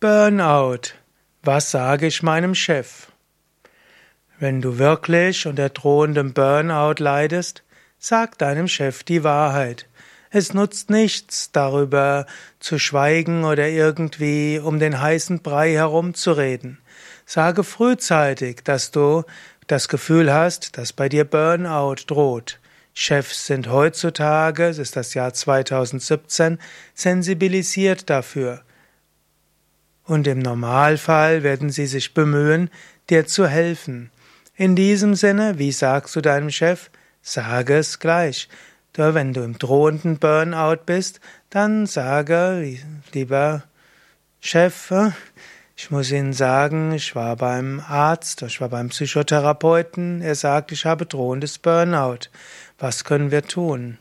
Burnout. Was sage ich meinem Chef? Wenn du wirklich unter drohendem Burnout leidest, sag deinem Chef die Wahrheit. Es nutzt nichts, darüber zu schweigen oder irgendwie um den heißen Brei herumzureden. Sage frühzeitig, dass du das Gefühl hast, dass bei dir Burnout droht. Chefs sind heutzutage, es ist das Jahr 2017, sensibilisiert dafür und im Normalfall werden sie sich bemühen, dir zu helfen. In diesem Sinne, wie sagst du deinem Chef? Sage es gleich. Wenn du im drohenden Burnout bist, dann sage, lieber Chef, ich muss Ihnen sagen, ich war beim Arzt, ich war beim Psychotherapeuten, er sagt, ich habe drohendes Burnout. Was können wir tun?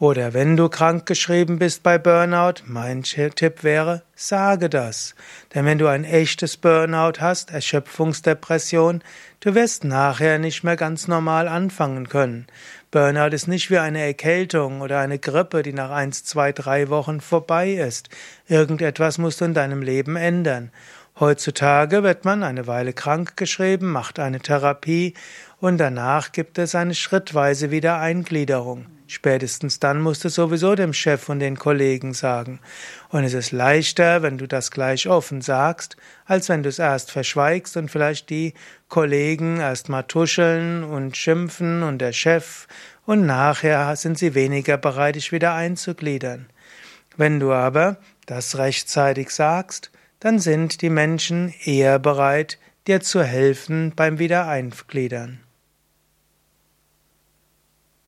Oder wenn du krankgeschrieben bist bei Burnout, mein Tipp wäre, sage das. Denn wenn du ein echtes Burnout hast, Erschöpfungsdepression, du wirst nachher nicht mehr ganz normal anfangen können. Burnout ist nicht wie eine Erkältung oder eine Grippe, die nach eins, zwei, drei Wochen vorbei ist. Irgendetwas musst du in deinem Leben ändern. Heutzutage wird man eine Weile krankgeschrieben, macht eine Therapie und danach gibt es eine schrittweise Wiedereingliederung. Spätestens dann musst du sowieso dem Chef und den Kollegen sagen. Und es ist leichter, wenn du das gleich offen sagst, als wenn du es erst verschweigst und vielleicht die Kollegen erst mal tuscheln und schimpfen und der Chef und nachher sind sie weniger bereit, dich wieder einzugliedern. Wenn du aber das rechtzeitig sagst, dann sind die Menschen eher bereit, dir zu helfen beim Wiedereingliedern.